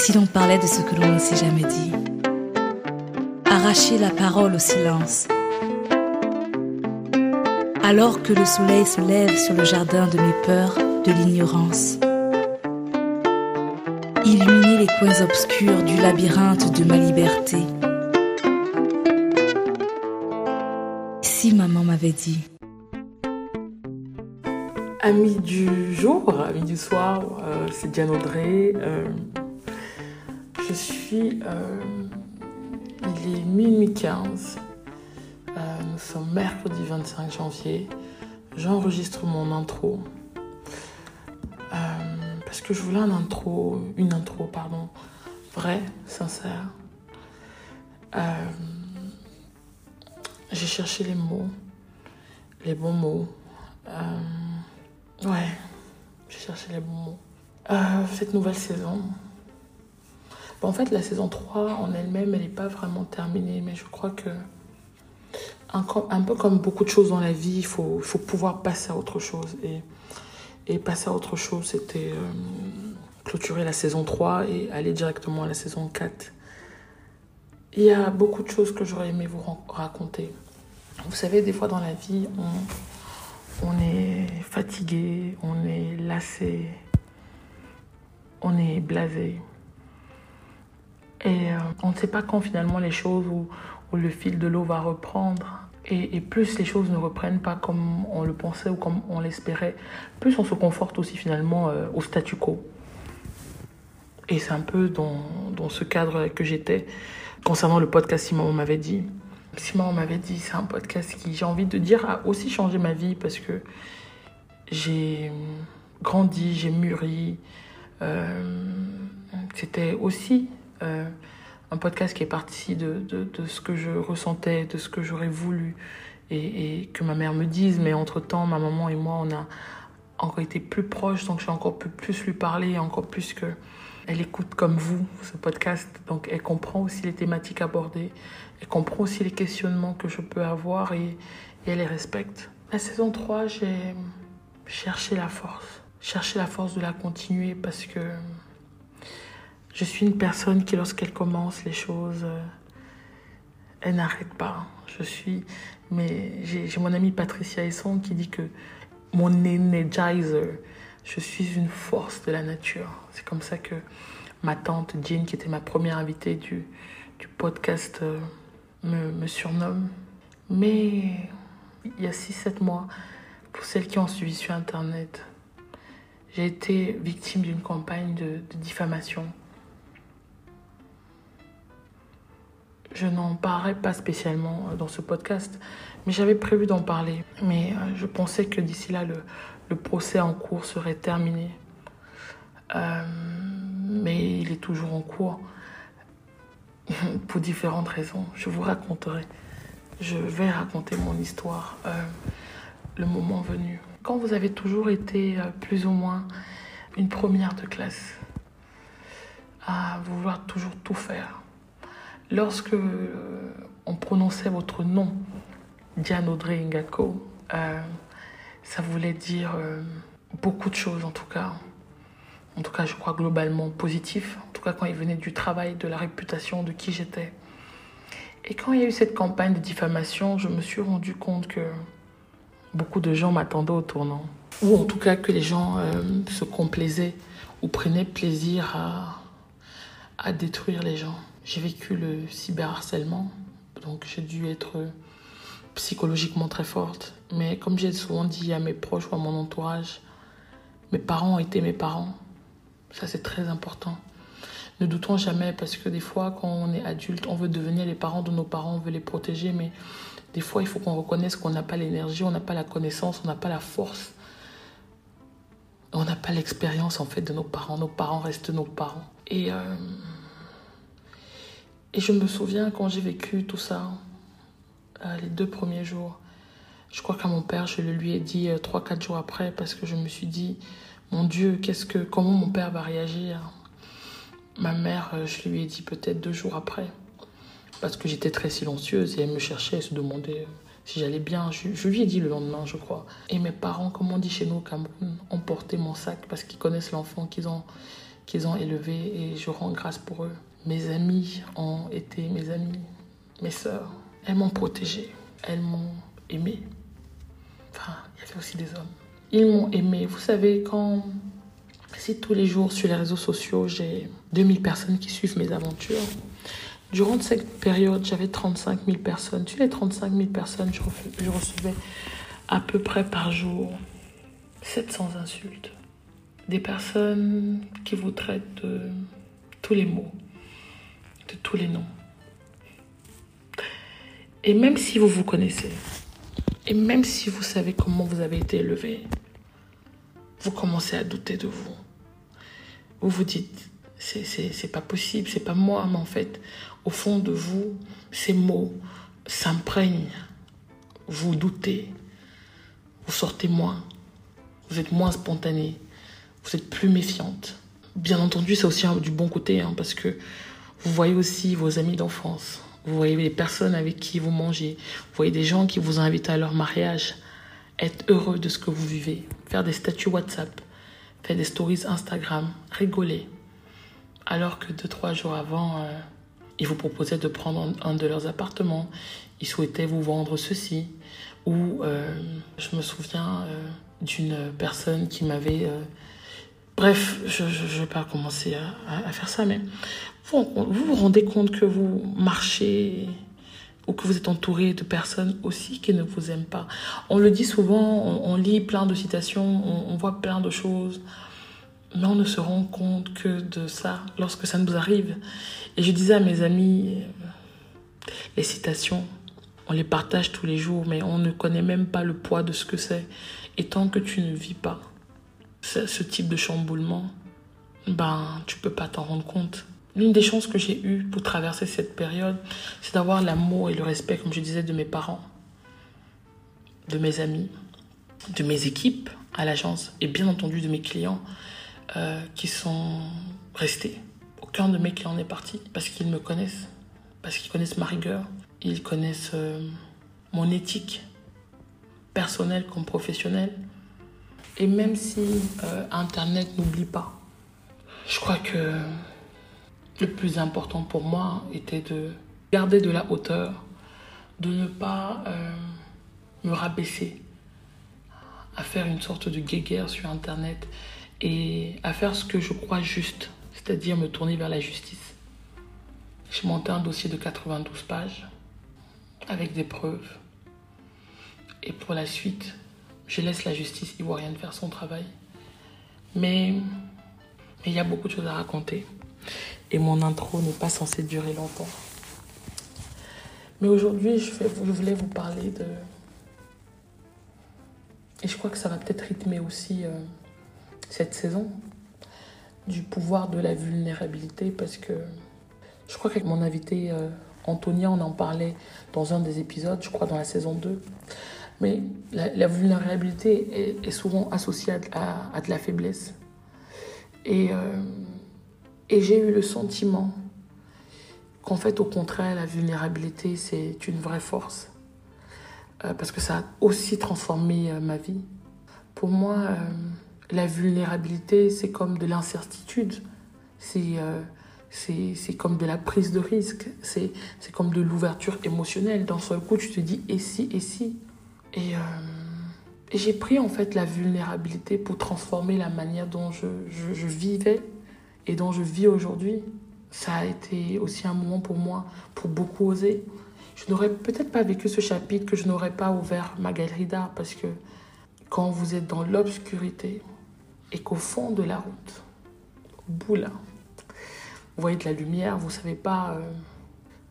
si l'on parlait de ce que l'on ne s'est jamais dit Arracher la parole au silence. Alors que le soleil se lève sur le jardin de mes peurs, de l'ignorance. Illuminer les coins obscurs du labyrinthe de ma liberté. Si maman m'avait dit. Amis du jour, amis du soir, euh, c'est Diane Audrey. Euh, je suis. Euh, il est minuit 15. nous sommes mercredi 25 janvier. J'enregistre mon intro. parce que je voulais un intro, une intro, pardon, vraie, sincère. J'ai cherché les mots, les bons mots. Ouais, j'ai cherché les bons mots. Euh, cette nouvelle saison. Bon, en fait, la saison 3 en elle-même, elle n'est pas vraiment terminée, mais je crois que, un, peu comme beaucoup de choses dans la vie, il faut, pouvoir passer à autre chose. Et, et passer à autre chose, c'était euh, clôturer la saison 3 et aller directement à la saison 4. Il y a beaucoup de choses que j'aurais aimé vous raconter. Vous savez, des fois dans la vie, on, on est fatigué, on est lassé, on est blasé. Et euh, on ne sait pas quand finalement les choses ou, le fil de l'eau va reprendre. Et, plus les choses ne reprennent pas comme on le pensait ou comme on l'espérait, plus on se conforte aussi finalement euh, au statu quo. Et c'est un peu dans, ce cadre que j'étais concernant le podcast si maman m'avait dit. Simon m'avait dit, c'est un podcast qui, j'ai envie de dire, a aussi changé ma vie parce que j'ai grandi, j'ai mûri. Euh, c'était aussi euh, un podcast qui est parti de, de, ce que je ressentais, de ce que j'aurais voulu et, et, que ma mère me dise. Mais entre-temps, ma maman et moi, on a encore été plus proches, donc j'ai encore pu plus lui parler, encore plus que elle écoute comme vous ce podcast, donc elle comprend aussi les thématiques abordées, elle comprend aussi les questionnements que je peux avoir et, elle les respecte. La saison 3, j'ai cherché la force, cherché la force de la continuer parce que je suis une personne qui, lorsqu'elle commence les choses, elle n'arrête pas. Je suis, mais j'ai mon amie Patricia Esson qui dit que mon energizer, je suis une force de la nature. C'est comme ça que ma tante Jean, qui était ma première invitée du, du podcast, euh, me, me, surnomme. Mais il y a 6-7 mois, pour celles qui ont suivi sur Internet, j'ai été victime d'une campagne de diffamation. Je n'en parlerai pas spécialement dans ce podcast, mais j'avais prévu d'en parler. Mais euh, je pensais que d'ici là, le, procès en cours serait terminé. Euh, mais il est toujours en cours pour différentes raisons. Je vous raconterai. Je vais raconter mon histoire euh, le moment venu. Quand vous avez toujours été euh, plus ou moins une première de classe, à vouloir toujours tout faire, lorsque on prononçait votre nom, Diane Audrey Ngako, ça voulait dire euh, beaucoup de choses en tout cas. En tout cas, je crois globalement positif. En tout cas, quand il venait du travail, de la réputation, de qui j'étais. Et quand il y a eu cette campagne de diffamation, je me suis rendu compte que beaucoup de gens m'attendaient au tournant. Ou en tout cas que les gens euh, se complaisaient ou prenaient plaisir à détruire les gens. J'ai vécu le cyberharcèlement, donc j'ai dû être psychologiquement très forte. Mais comme j'ai souvent dit à mes proches ou à mon entourage, mes parents ont été mes parents. Ça, c'est très important. Ne doutons jamais parce que des fois, quand on est adulte, on veut devenir les parents de nos parents, on veut les protéger, mais des fois, il faut qu'on reconnaisse qu'on n'a pas l'énergie, on n'a pas la connaissance, on n'a pas la force. On n'a pas l'expérience en fait de nos parents. Nos parents restent nos parents. Et, euh, et je me souviens quand j'ai vécu tout ça, euh, les deux premiers jours. Je crois qu'à mon père, je le lui ai dit euh, trois, quatre jours après parce que je me suis dit, mon Dieu, qu'est-ce que, comment mon père va réagir? Ma mère, euh, je lui ai dit peut-être deux jours après parce que j'étais très silencieuse et elle me cherchait, elle se demandait si j'allais bien. Je, lui ai dit le lendemain, je crois. Et mes parents, comme on dit chez nous au Cameroun, ont porté mon sac parce qu'ils connaissent l'enfant qu'ils ont, élevés et je rends grâce pour eux. Mes amis ont été mes amis, mes sœurs. Elles m'ont protégée, elles m'ont aimée. Enfin, il y avait aussi des hommes. Ils m'ont aimé. Vous savez, quand si tous les jours sur les réseaux sociaux, j'ai 2000 personnes qui suivent mes aventures, durant cette période, j'avais 35 000 personnes. Sur les 35 000 personnes, je recevais à peu près par jour 700 insultes. Des personnes qui vous traitent de tous les mots, de tous les noms. Et même si vous vous connaissez, et même si vous savez comment vous avez été élevé, vous commencez à douter de vous. Vous vous dites, c'est pas possible, c'est pas moi, mais en fait, au fond de vous, ces mots s'imprègnent. Vous doutez, vous sortez moins, vous êtes moins spontané, vous êtes plus méfiante. Bien entendu, c'est aussi du bon côté, hein, parce que vous voyez aussi vos amis d'enfance, vous voyez les personnes avec qui vous mangez, vous voyez des gens qui vous invitent à leur mariage, être heureux de ce que vous vivez, faire des statuts WhatsApp, faire des stories Instagram, rigoler. Alors que deux, trois jours avant, euh, ils vous proposaient de prendre un de leurs appartements, ils souhaitaient vous vendre ceci. Ou euh, je me souviens euh, d'une personne qui m'avait... Bref, je ne vais pas commencer à, faire ça, mais vous, vous rendez compte que vous marchez ou que vous êtes entouré de personnes aussi qui ne vous aiment pas. On le dit souvent, on, lit plein de citations, on, voit plein de choses, mais on ne se rend compte que de ça lorsque ça nous arrive. Et je disais à mes amis, euh, les citations, on les partage tous les jours, mais on ne connaît même pas le poids de ce que c'est. Et tant que tu ne vis pas ce type de chamboulement, ben, tu peux pas t'en rendre compte. L'une des chances que j'ai eues pour traverser cette période, c'est d'avoir l'amour et le respect, comme je disais, de mes parents, de mes amis, de mes équipes à l'agence et bien entendu de mes clients euh, qui sont restés. Aucun de mes clients n'est parti parce qu'ils me connaissent, parce qu'ils connaissent ma rigueur, ils connaissent euh, mon éthique personnelle comme professionnelle. Et même si euh, Internet n'oublie pas, je crois que le plus important pour moi était de garder de la hauteur, de ne pas euh, me rabaisser, à faire une sorte de guéguerre sur Internet et à faire ce que je crois juste, c'est-à-dire me tourner vers la justice. Je montais un dossier de 92 pages avec des preuves. Et pour la suite, je laisse la justice ivoirienne faire son travail. Mais il y a beaucoup de choses à raconter et mon intro n'est pas censé durer longtemps. Mais aujourd'hui, je, voulais vous parler de... Et je crois que ça va peut-être rythmer aussi euh, cette saison du pouvoir de la vulnérabilité parce que je crois qu'avec mon invité euh, Antonia, on en parlait dans un des épisodes, je crois dans la saison 2. Mais la, vulnérabilité est, souvent associée à, à, de la faiblesse. Et euh, et j'ai eu le sentiment qu'en fait, au contraire, la vulnérabilité, c'est une vraie force. Euh, parce que ça a aussi transformé euh, ma vie. Pour moi, euh, la vulnérabilité, c'est comme de l'incertitude. C'est comme de la prise de risque. C'est comme de l'ouverture émotionnelle. Dans ce coup, tu te dis et si, et si? Et, j'ai pris en fait la vulnérabilité pour transformer la manière dont je, je vivais et dont je vis aujourd'hui, ça a été aussi un moment pour moi pour beaucoup oser. Je n'aurais peut-être pas vécu ce chapitre que je n'aurais pas ouvert ma galerie d'art parce que quand vous êtes dans l'obscurité et qu'au fond de la route, au bout là, vous voyez de la lumière, vous savez pas, euh,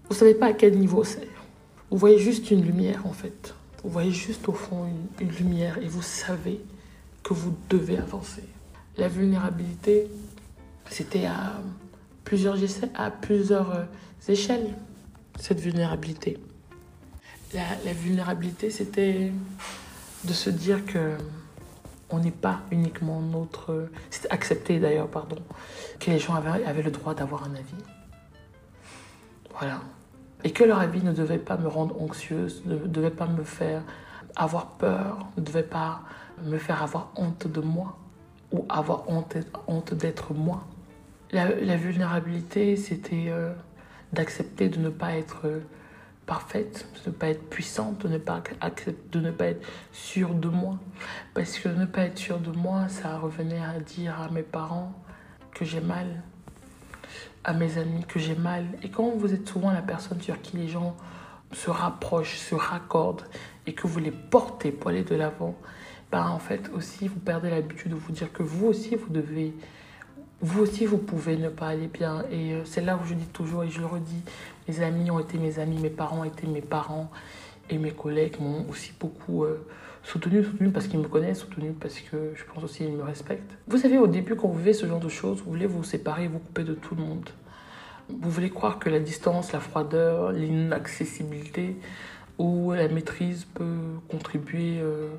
vous savez pas à quel niveau c'est. Vous voyez juste une lumière en fait. Vous voyez juste au fond une, une lumière et vous savez que vous devez avancer. La vulnérabilité, c'était à plusieurs, à plusieurs euh, échelles, cette vulnérabilité. La, vulnérabilité, c'était de se dire que on n'est pas uniquement notre... C'était accepté d'ailleurs, pardon, que les gens avaient, avaient le droit d'avoir un avis. Voilà. Et que leur avis ne devait pas me rendre anxieuse, ne devait pas me faire avoir peur, ne devait pas me faire avoir honte de moi ou avoir honte, honte d'être moi. La, vulnérabilité, c'était euh, d'accepter de ne pas être euh, parfaite, de ne pas être puissante, de ne pas, de ne pas être sûre de moi. Parce que ne pas être sûre de moi, ça revenait à dire à mes parents que j'ai mal, à mes amis que j'ai mal. Et quand vous êtes souvent la personne sur qui les gens se rapprochent, se raccordent et que vous les portez pour aller de l'avant, ben en fait aussi vous perdez l'habitude de vous dire que vous aussi vous devez vous aussi, vous pouvez ne pas aller bien. Et euh, c'est là où je dis toujours, et je le redis, mes amis ont été mes amis, mes parents ont été mes parents, et mes collègues m'ont aussi beaucoup euh, soutenu, soutenu parce qu'ils me connaissent, soutenu parce que je pense aussi qu'ils me respectent. Vous savez, au début, quand vous vivez ce genre de choses, vous voulez vous séparer, vous couper de tout le monde. Vous voulez croire que la distance, la froideur, l'inaccessibilité ou la maîtrise peut contribuer... Euh,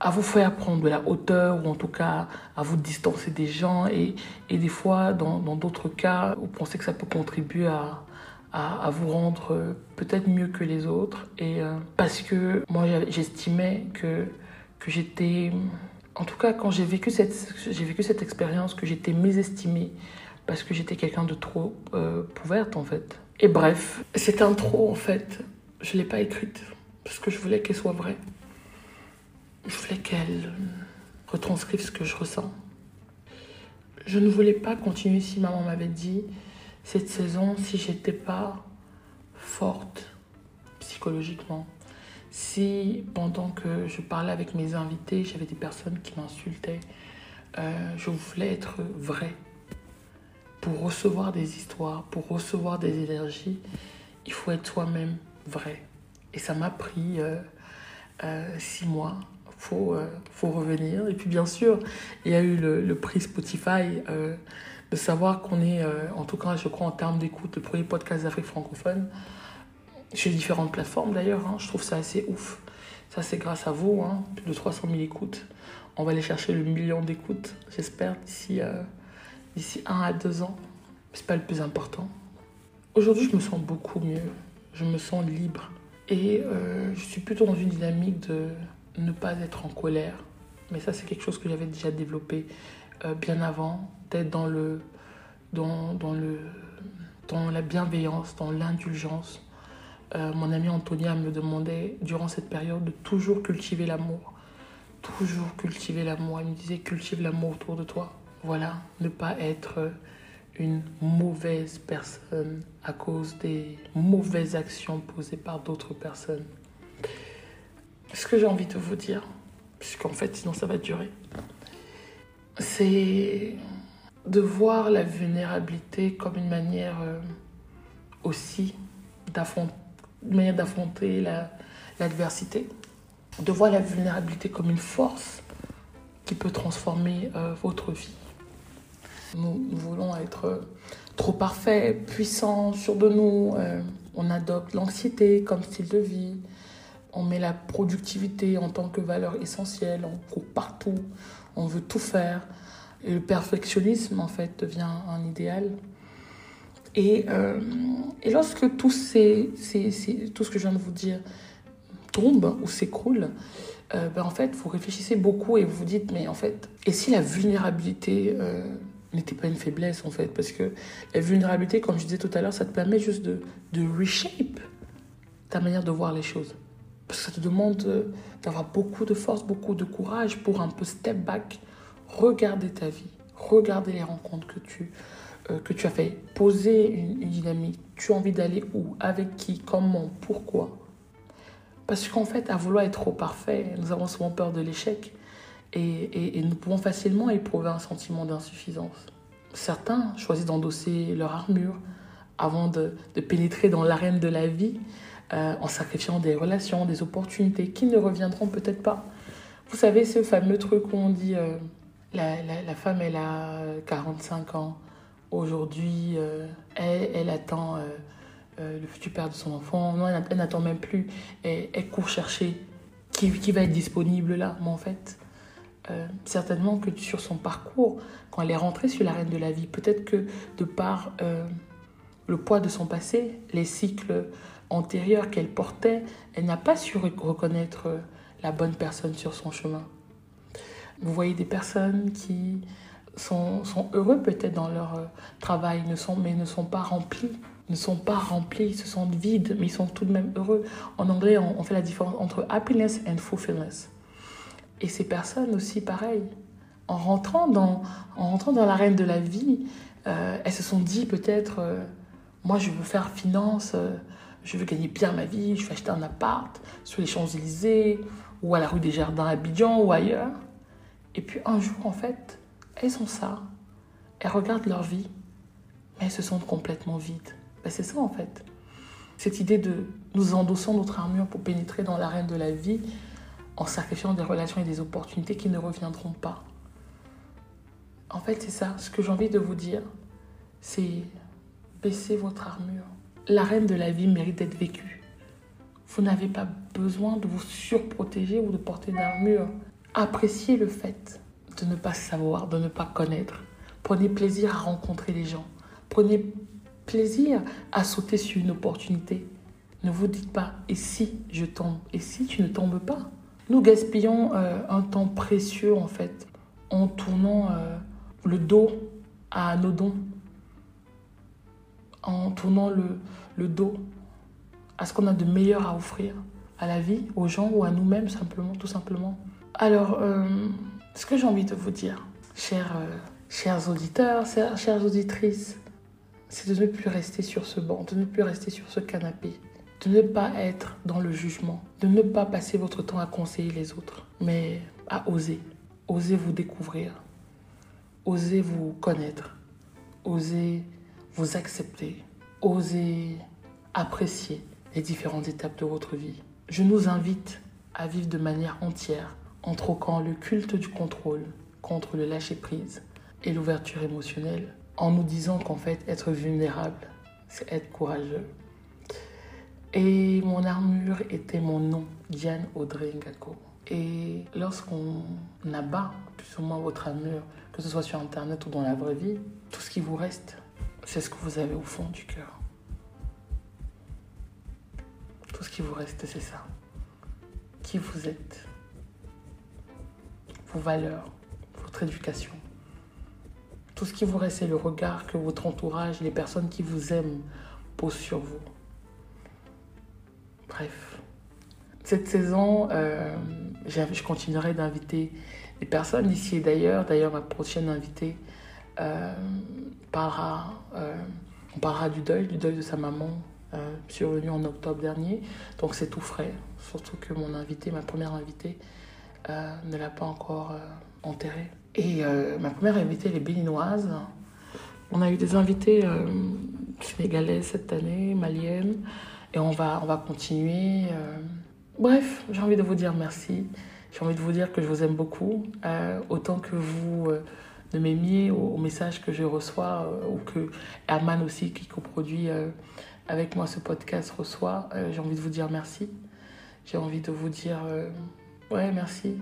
à vous faire prendre de la hauteur ou en tout cas à vous distancer des gens. Et, et des fois dans d'autres cas vous pensez que ça peut contribuer à, à, vous rendre euh, peut-être mieux que les autres. Et euh, parce que moi j'estimais que, que j'étais en tout cas quand j'ai vécu cette, j'ai vécu cette expérience que j'étais mésestimée parce que j'étais quelqu'un de trop euh, ouverte en fait. Et bref cette intro en fait. Je l'ai pas écrite parce que je voulais qu'elle soit vraie je voulais qu'elle retranscrive ce que je ressens. Je ne voulais pas continuer si maman m'avait dit cette saison si j'étais pas forte psychologiquement. Si pendant que je parlais avec mes invités, j'avais des personnes qui m'insultaient, euh, je voulais être vraie. Pour recevoir des histoires, pour recevoir des énergies, il faut être soi-même vrai. Et ça m'a pris euh, euh, six mois faut, euh, faut revenir. Et puis bien sûr, il y a eu le, prix Spotify, euh, de savoir qu'on est, euh, en tout cas je crois en termes d'écoute, le premier podcast d'Afrique francophone, chez différentes plateformes d'ailleurs, hein. je trouve ça assez ouf. Ça c'est grâce à vous, hein, plus de 300 000 écoutes. On va aller chercher le million d'écoutes, j'espère, d'ici d'ici un à deux ans. C'est pas le plus important. Aujourd'hui, je me sens beaucoup mieux. Je me sens libre. Et je suis plutôt dans une dynamique de ne pas être en colère. Mais ça, c'est quelque chose que j'avais déjà développé euh, bien avant, d'être dans, le, dans, dans, le, dans la bienveillance, dans l'indulgence. Euh, mon ami Antonia me demandait durant cette période de toujours cultiver l'amour. Toujours cultiver l'amour. Elle me disait cultive l'amour autour de toi. Voilà, ne pas être une mauvaise personne à cause des mauvaises actions posées par d'autres personnes. Ce que j'ai envie de vous dire, puisqu'en fait sinon ça va durer, c'est de voir la vulnérabilité comme une manière euh, aussi d'affronter l'adversité, de voir la vulnérabilité comme une force qui peut transformer euh, votre vie. Nous, voulons être euh, trop parfaits, puissants, sûrs de nous. on adopte l'anxiété comme style de vie on met la productivité en tant que valeur essentielle, on court partout, on veut tout faire. Et le perfectionnisme, en fait, devient un idéal. Et, euh, et lorsque tout, ces, tout ce que je viens de vous dire tombe ou s'écroule, euh, ben en fait, vous réfléchissez beaucoup et vous vous dites, mais en fait, et si la vulnérabilité euh, n'était pas une faiblesse, en fait? Parce que la vulnérabilité, comme je disais tout à l'heure, ça te permet juste de, de reshape ta manière de voir les choses. Parce que ça te demande euh, d'avoir beaucoup de force, beaucoup de courage pour un peu step back, regarder ta vie, regarder les rencontres que tu, euh, as fait, poser une, dynamique. Tu as envie d'aller où, avec qui, comment, pourquoi? Parce qu'en fait, à vouloir être trop parfait, nous avons souvent peur de l'échec et, nous pouvons facilement éprouver un sentiment d'insuffisance. Certains choisissent d'endosser leur armure avant de pénétrer dans l'arène de la vie euh, en sacrifiant des relations, des opportunités qui ne reviendront peut-être pas. Vous savez, ce fameux truc où on dit euh, la, la, femme, elle a 45 ans, aujourd'hui, euh, elle, elle, attend le futur père de son enfant, non, elle, n'attend même plus, elle, elle court chercher qui, qui, va être disponible là. Mais en fait, certainement que sur son parcours, quand elle est rentrée sur l'arène de la vie, peut-être que de par le poids de son passé, les cycles antérieure qu'elle portait, elle n'a pas su reconnaître euh, la bonne personne sur son chemin. Vous voyez des personnes qui sont, sont heureux peut-être dans leur euh, travail, ne sont, mais ne sont pas remplis. Ne sont pas remplis, se sentent vides, mais ils sont tout de même heureux. En anglais, on, fait la différence entre happiness and fulfillment. Et ces personnes aussi, pareil, en rentrant dans, en rentrant dans l'arène de la vie, euh, elles se sont dit peut-être, moi je veux faire finance, je veux gagner bien ma vie, je veux acheter un appart sur les Champs-Élysées, ou à la rue des Jardins à Abidjan, ou ailleurs. Et puis un jour, en fait, elles sont ça. Elles regardent leur vie, mais elles se sentent complètement vides. Ben, c'est ça en fait. Cette idée de nous endossons notre armure pour pénétrer dans l'arène de la vie en sacrifiant des relations et des opportunités qui ne reviendront pas. En fait, c'est ça. Ce que j'ai envie de vous dire, c'est baisser votre armure. L'arène de la vie mérite d'être vécue. Vous n'avez pas besoin de vous surprotéger ou de porter une armure. Appréciez le fait de ne pas savoir, de ne pas connaître. Prenez plaisir à rencontrer les gens. Prenez plaisir à sauter sur une opportunité. Ne vous dites pas, et si je tombe? Et si tu ne tombes pas? Nous gaspillons euh, un temps précieux, en fait, en tournant euh, le dos à nos dons, en tournant le, dos à ce qu'on a de meilleur à offrir à la vie, aux gens ou à nous-mêmes, simplement, tout simplement. Alors, euh, ce que j'ai envie de vous dire, euh, chers auditeurs, chères, auditrices, c'est de ne plus rester sur ce banc, de ne plus rester sur ce canapé, de ne pas être dans le jugement, de ne pas passer votre temps à conseiller les autres, mais à oser, oser vous découvrir, oser vous connaître, oser vous accepter, oser apprécier les différentes étapes de votre vie. Je nous invite à vivre de manière entière en troquant le culte du contrôle contre le lâcher-prise et l'ouverture émotionnelle, en nous disant qu'en fait, être vulnérable, c'est être courageux. Et mon armure était mon nom, Diane Audrey Ngako. Et lorsqu'on abat plus ou moins votre armure, que ce soit sur Internet ou dans la vraie vie, tout ce qui vous reste, c'est ce que vous avez au fond du cœur. Tout ce qui vous reste, c'est ça. Qui vous êtes vos valeurs, votre éducation. Tout ce qui vous reste, c'est le regard que votre entourage, les personnes qui vous aiment posent sur vous. Bref. Cette saison, euh, je continuerai d'inviter des personnes d'ici et d'ailleurs. D'ailleurs, ma prochaine invitée euh, euh, on parlera du deuil, du deuil de sa maman, survenu en octobre dernier. Donc c'est tout frais. Surtout que mon invité, ma première invitée, euh, ne l'a pas encore euh, enterré. Et euh, ma première invitée, elle est béninoise. On a eu des invités sénégalais cette année, maliennes, et on va, on va continuer. Bref, j'ai envie de vous dire merci. J'ai envie de vous dire que je vous aime beaucoup, autant que vous de m'aimiez aux, messages que je reçois, ou que Herman aussi, qui coproduit avec moi ce podcast, reçoit. j'ai envie de vous dire merci. J'ai envie de vous dire Ouais, merci.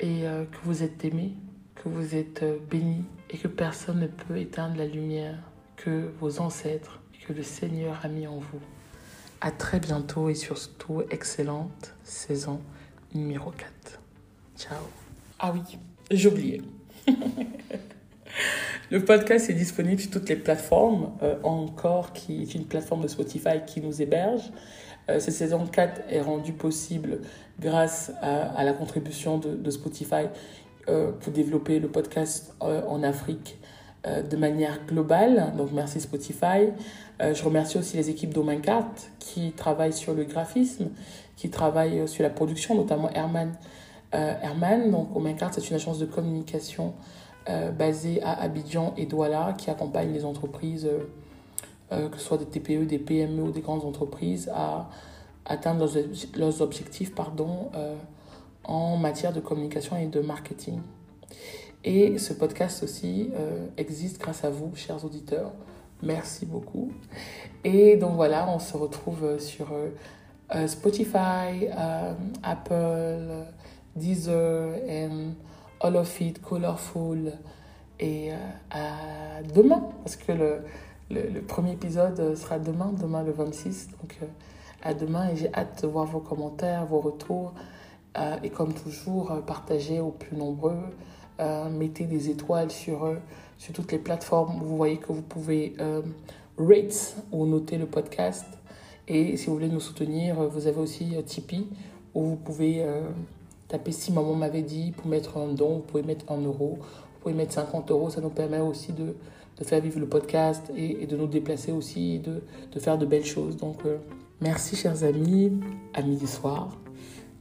Et euh, que vous êtes aimé, que vous êtes euh, béni et que personne ne peut éteindre la lumière que vos ancêtres, que le Seigneur a mis en vous. À très bientôt et surtout, excellente saison numéro 4. Ciao. Ah oui, oublié. Le podcast est disponible sur toutes les plateformes. Euh, encore, qui est une plateforme de Spotify qui nous héberge. Euh, cette saison 4 est rendue possible grâce à, la contribution de, Spotify euh, pour développer le podcast euh, en Afrique de manière globale. Donc merci Spotify. je remercie aussi les équipes d'Omincart qui travaillent sur le graphisme, qui travaillent sur la production, notamment Herman. Herman, donc Omincart, c'est une agence de communication basée à Abidjan et Douala qui accompagne les entreprises euh, que ce soit des TPE, des PME ou des grandes entreprises, à atteindre leurs, objectifs pardon, euh, en matière de communication et de marketing. Et ce podcast aussi euh, existe grâce à vous, chers auditeurs. Merci beaucoup. Et donc voilà, on se retrouve sur Spotify, Apple, Deezer, et all of it, Colorful. Et à demain, parce que le, le, premier épisode sera demain, demain le 26. Donc euh, à demain et j'ai hâte de voir vos commentaires, vos retours. Euh, et comme toujours, euh, partagez au plus nombreux mettez des étoiles sur, sur toutes les plateformes. Vous voyez que vous pouvez rate ou noter le podcast. Et si vous voulez nous soutenir, vous avez aussi Tipeee où vous pouvez taper si maman m'avait dit pour mettre un don, vous pouvez mettre un euro, vous pouvez mettre 50 euros. Ça nous permet aussi de, de faire vivre le podcast et, de nous déplacer aussi, de, de faire de belles choses. Donc, euh, merci, chers amis. Amis du soir,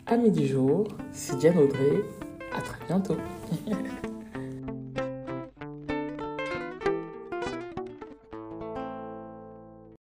amis du jour. C'est Diane Audrey. À très bientôt.